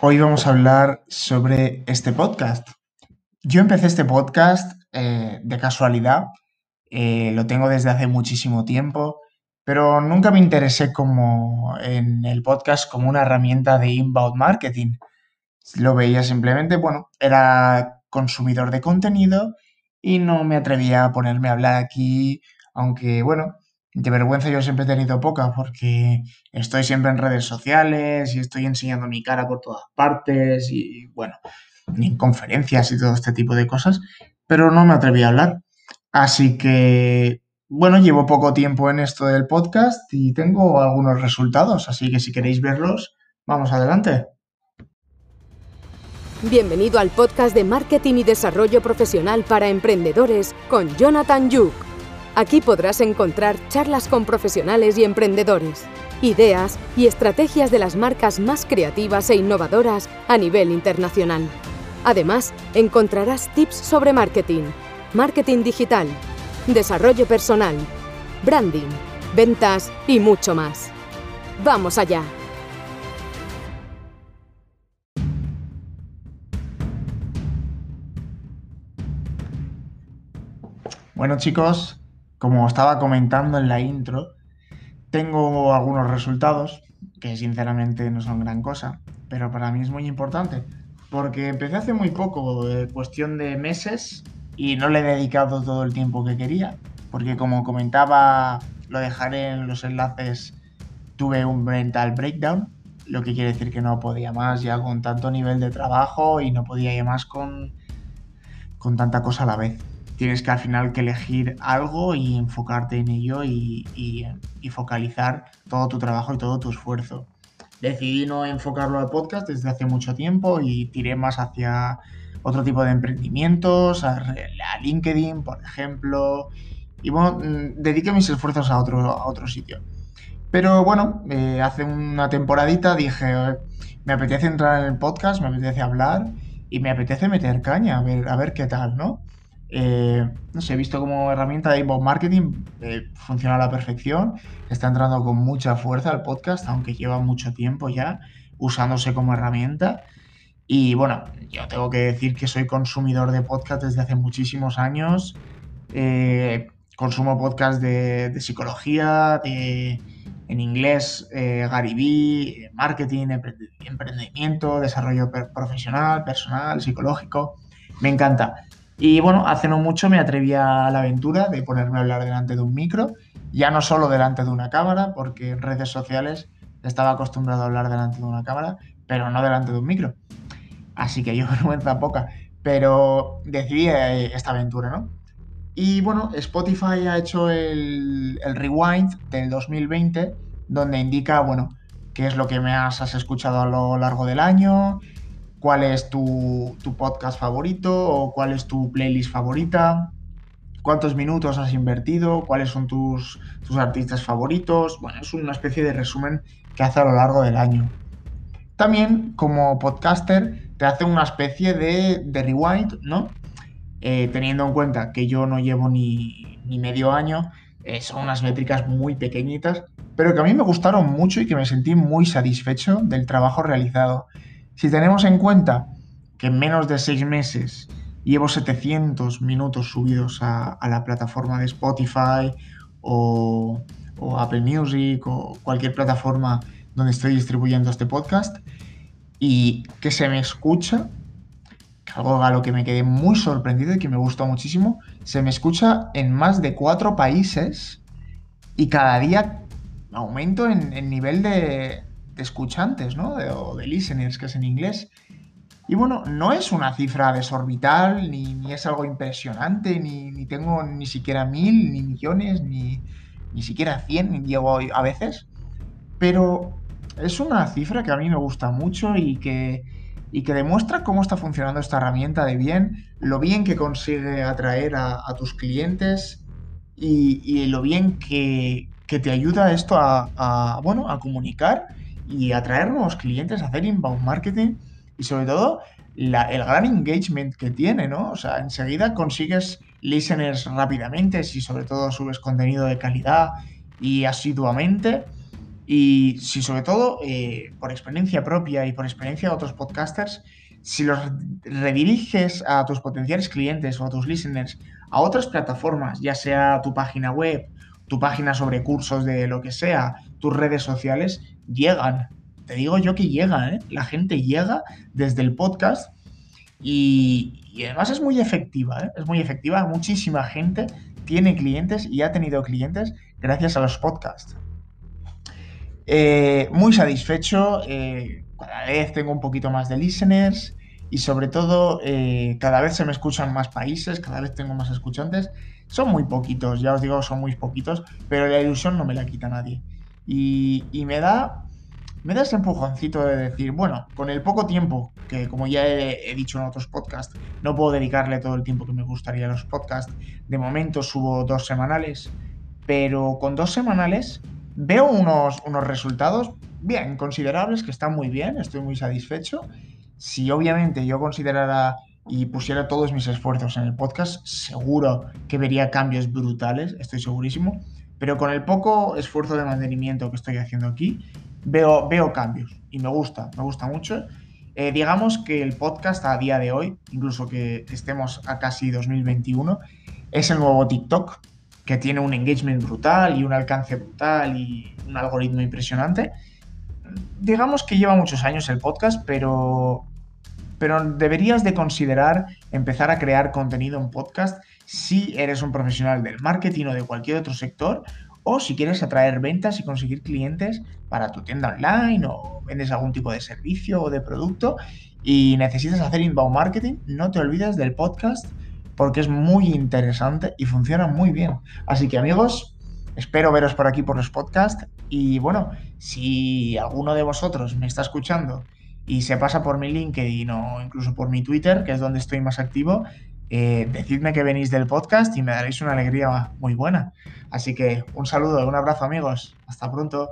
Hoy vamos a hablar sobre este podcast. Yo empecé este podcast eh, de casualidad, eh, lo tengo desde hace muchísimo tiempo, pero nunca me interesé como en el podcast como una herramienta de inbound marketing. Lo veía simplemente, bueno, era consumidor de contenido y no me atrevía a ponerme a hablar aquí, aunque bueno, de vergüenza yo siempre he tenido poca porque estoy siempre en redes sociales y estoy enseñando mi cara por todas partes y bueno, en conferencias y todo este tipo de cosas, pero no me atreví a hablar. Así que, bueno, llevo poco tiempo en esto del podcast y tengo algunos resultados, así que si queréis verlos, vamos adelante. Bienvenido al podcast de Marketing y Desarrollo Profesional para Emprendedores con Jonathan Yuk. Aquí podrás encontrar charlas con profesionales y emprendedores, ideas y estrategias de las marcas más creativas e innovadoras a nivel internacional. Además, encontrarás tips sobre marketing, marketing digital, desarrollo personal, branding, ventas y mucho más. ¡Vamos allá! Bueno chicos, como estaba comentando en la intro, tengo algunos resultados que sinceramente no son gran cosa, pero para mí es muy importante, porque empecé hace muy poco, eh, cuestión de meses, y no le he dedicado todo el tiempo que quería, porque como comentaba, lo dejaré en los enlaces, tuve un mental breakdown, lo que quiere decir que no podía más ya con tanto nivel de trabajo y no podía ir más con, con tanta cosa a la vez tienes que al final que elegir algo y enfocarte en ello y, focalizar todo tu trabajo y todo tu esfuerzo. Decidí no enfocarlo al podcast desde hace mucho tiempo y tiré más hacia otro tipo de emprendimientos, a, LinkedIn, por ejemplo. Y bueno, mm, dediqué mis esfuerzos a otro, a otro sitio. Pero bueno, eh, hace una temporadita dije, me apetece entrar en el podcast, me apetece hablar y me apetece meter caña, a ver, a ver qué tal, ¿no? Eh, no sé, visto como herramienta de inbound marketing, eh, funciona a la perfección, está entrando con mucha fuerza al podcast, aunque lleva mucho tiempo ya usándose como herramienta. Y bueno, yo tengo que decir que soy consumidor de podcast desde hace muchísimos años. Eh, consumo podcast de, psicología, en inglés Gary Vee, marketing, emprendimiento, desarrollo profesional, personal, psicológico. Me encanta. Y bueno, hace no mucho me atreví a la aventura de ponerme a hablar delante de un micro, ya no solo delante de una cámara, porque en redes sociales estaba acostumbrado a hablar delante de una cámara, pero no delante de un micro. Así que yo vergüenza poca, pero decidí eh, esta aventura, ¿no? Y bueno, Spotify ha hecho el, el rewind del 2020, donde indica, bueno, qué es lo que me has escuchado a lo largo del año, cuál es tu, podcast favorito o cuál es tu playlist favorita, cuántos minutos has invertido, cuáles son tus, tus artistas favoritos. Bueno, es una especie de resumen que hace a lo largo del año. También, como podcaster, te hace una especie de, rewind, ¿no? Eh, teniendo en cuenta que yo no llevo ni, medio año, eh, son unas métricas muy pequeñitas, pero que a mí me gustaron mucho y que me sentí muy satisfecho del trabajo realizado. Si tenemos en cuenta que en menos de seis meses llevo 700 minutos subidos a, la plataforma de Spotify o, Apple Music o cualquier plataforma donde estoy distribuyendo este podcast y que se me escucha, algo a lo que me quedé muy sorprendido y que me gustó muchísimo, se me escucha en más de cuatro países y cada día aumento en, en nivel de, de escuchantes, ¿no? De, o de listeners, que es en inglés. Y bueno, no es una cifra desorbital, ni, ni es algo impresionante, ni, ni, tengo ni siquiera mil, ni millones, ni, ni siquiera cien, ni llego a veces. Pero es una cifra que a mí me gusta mucho y que, y que demuestra cómo está funcionando esta herramienta de bien, lo bien que consigue atraer a, tus clientes y, y, lo bien que, que te ayuda esto a, a, bueno, a comunicar y atraer nuevos clientes, hacer inbound marketing y sobre todo el gran engagement que tiene, ¿no? O sea, enseguida consigues listeners rápidamente si sobre todo subes contenido de calidad y asiduamente Y si sobre todo, eh, por experiencia propia y por experiencia de otros podcasters, si los rediriges a tus potenciales clientes o a tus listeners a otras plataformas, ya sea tu página web, tu página sobre cursos de lo que sea, tus redes sociales, llegan. Te digo yo que llegan, ¿eh? La gente llega desde el podcast y, y además es muy efectiva, ¿eh? Es muy efectiva. Muchísima gente tiene clientes y ha tenido clientes gracias a los podcasts. Eh, muy satisfecho, cada vez tengo un poquito más de listeners y sobre todo eh, cada vez se me escuchan más países, cada vez tengo más escuchantes. Son muy poquitos, ya os digo, son muy poquitos, pero la ilusión no me la quita nadie. Y, y me da me da ese empujoncito de decir, bueno, con el poco tiempo, que como ya he, he, dicho en otros podcasts, no puedo dedicarle todo el tiempo que me gustaría a los podcasts. De momento subo dos semanales, pero con dos semanales veo unos, unos resultados bien considerables, que están muy bien, estoy muy satisfecho. Si obviamente yo considerara y pusiera todos mis esfuerzos en el podcast, seguro que vería cambios brutales, estoy segurísimo. Pero con el poco esfuerzo de mantenimiento que estoy haciendo aquí, veo, veo cambios y me gusta, me gusta mucho. Eh, digamos que el podcast a día de hoy, incluso que estemos a casi 2021, es el nuevo TikTok, que tiene un engagement brutal y un alcance brutal y un algoritmo impresionante. Digamos que lleva muchos años el podcast, pero, pero deberías de considerar empezar a crear contenido en podcast si eres un profesional del marketing o de cualquier otro sector o si quieres atraer ventas y conseguir clientes para tu tienda online o vendes algún tipo de servicio o de producto y necesitas hacer inbound marketing, no te olvides del podcast porque es muy interesante y funciona muy bien. Así que amigos, espero veros por aquí por los podcasts y bueno, si alguno de vosotros me está escuchando y se pasa por mi LinkedIn o incluso por mi Twitter, que es donde estoy más activo, eh, decidme que venís del podcast y me daréis una alegría muy buena. Así que un saludo, un abrazo amigos. Hasta pronto.